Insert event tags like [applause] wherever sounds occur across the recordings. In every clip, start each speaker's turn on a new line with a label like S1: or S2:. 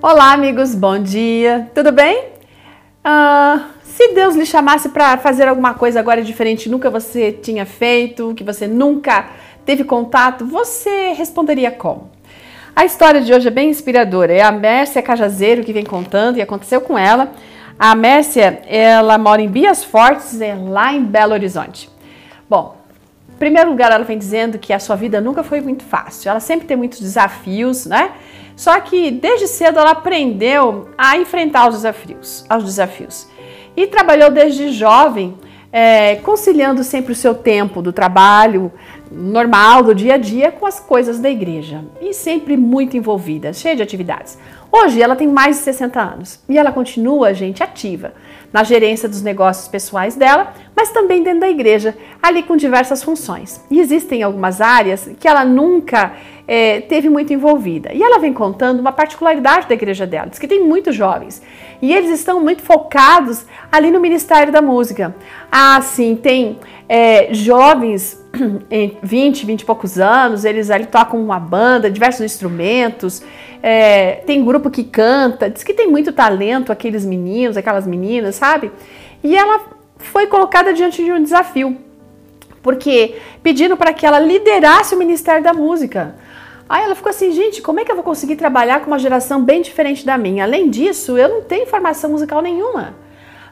S1: Olá, amigos, bom dia, tudo bem? Uh, se Deus lhe chamasse para fazer alguma coisa agora diferente, nunca você tinha feito, que você nunca teve contato, você responderia como? A história de hoje é bem inspiradora. É a Mércia Cajazeiro que vem contando e aconteceu com ela. A Mércia, ela mora em Bias Fortes, é lá em Belo Horizonte. Bom, em primeiro lugar, ela vem dizendo que a sua vida nunca foi muito fácil. Ela sempre tem muitos desafios, né? Só que desde cedo ela aprendeu a enfrentar os desafios, os desafios. E trabalhou desde jovem, é, conciliando sempre o seu tempo do trabalho normal, do dia a dia, com as coisas da igreja. E sempre muito envolvida, cheia de atividades. Hoje ela tem mais de 60 anos e ela continua, gente, ativa na gerência dos negócios pessoais dela, mas também dentro da igreja, ali com diversas funções. E existem algumas áreas que ela nunca é, teve muito envolvida. E ela vem contando uma particularidade da igreja dela, diz que tem muitos jovens e eles estão muito focados ali no Ministério da Música. Ah, sim, tem é, jovens [clears throat] em 20, 20 e poucos anos, eles ali tocam uma banda, diversos instrumentos, é, tem grupo que canta, diz que tem muito talento aqueles meninos, aquelas meninas, sabe? E ela foi colocada diante de um desafio, porque pedindo para que ela liderasse o Ministério da Música. Aí ela ficou assim, gente, como é que eu vou conseguir trabalhar com uma geração bem diferente da minha? Além disso, eu não tenho formação musical nenhuma.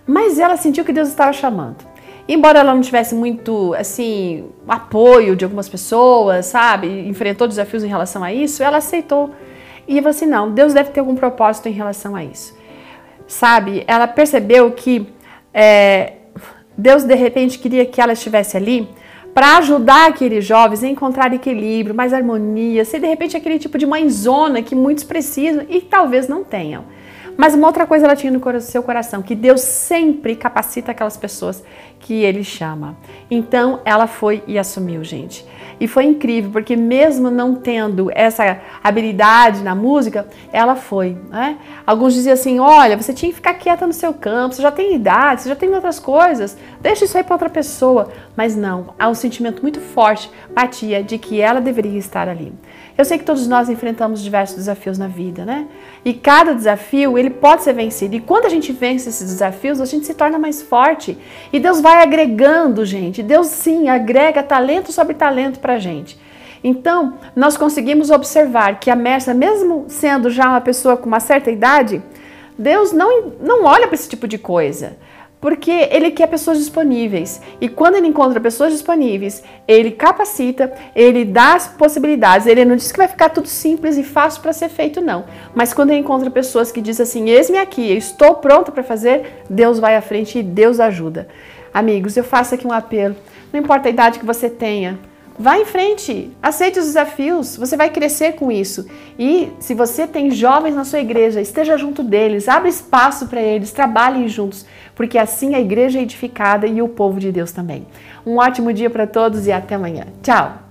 S1: Mas ela sentiu que Deus estava chamando. Embora ela não tivesse muito, assim, apoio de algumas pessoas, sabe? Enfrentou desafios em relação a isso, ela aceitou. E falou assim: não, Deus deve ter algum propósito em relação a isso. Sabe? Ela percebeu que é, Deus de repente queria que ela estivesse ali para ajudar aqueles jovens a encontrar equilíbrio, mais harmonia, ser de repente aquele tipo de mãezona que muitos precisam e talvez não tenham. Mas uma outra coisa ela tinha no seu coração, que Deus sempre capacita aquelas pessoas que Ele chama. Então ela foi e assumiu, gente. E foi incrível, porque mesmo não tendo essa habilidade na música, ela foi. Né? Alguns diziam assim: olha, você tinha que ficar quieta no seu campo, você já tem idade, você já tem outras coisas, deixa isso aí para outra pessoa. Mas não, há um sentimento muito forte, batia, de que ela deveria estar ali. Eu sei que todos nós enfrentamos diversos desafios na vida, né? E cada desafio, ele pode ser vencido. E quando a gente vence esses desafios, a gente se torna mais forte. E Deus vai agregando, gente. Deus sim agrega talento sobre talento pra gente. Então, nós conseguimos observar que a Mércia, mesmo sendo já uma pessoa com uma certa idade, Deus não, não olha para esse tipo de coisa porque ele quer pessoas disponíveis. E quando ele encontra pessoas disponíveis, ele capacita, ele dá as possibilidades. Ele não diz que vai ficar tudo simples e fácil para ser feito, não. Mas quando ele encontra pessoas que dizem assim: Eis-me aqui, eu estou pronto para fazer, Deus vai à frente e Deus ajuda. Amigos, eu faço aqui um apelo. Não importa a idade que você tenha, Vá em frente, aceite os desafios, você vai crescer com isso. E se você tem jovens na sua igreja, esteja junto deles, abra espaço para eles, trabalhem juntos, porque assim a igreja é edificada e o povo de Deus também. Um ótimo dia para todos e até amanhã. Tchau!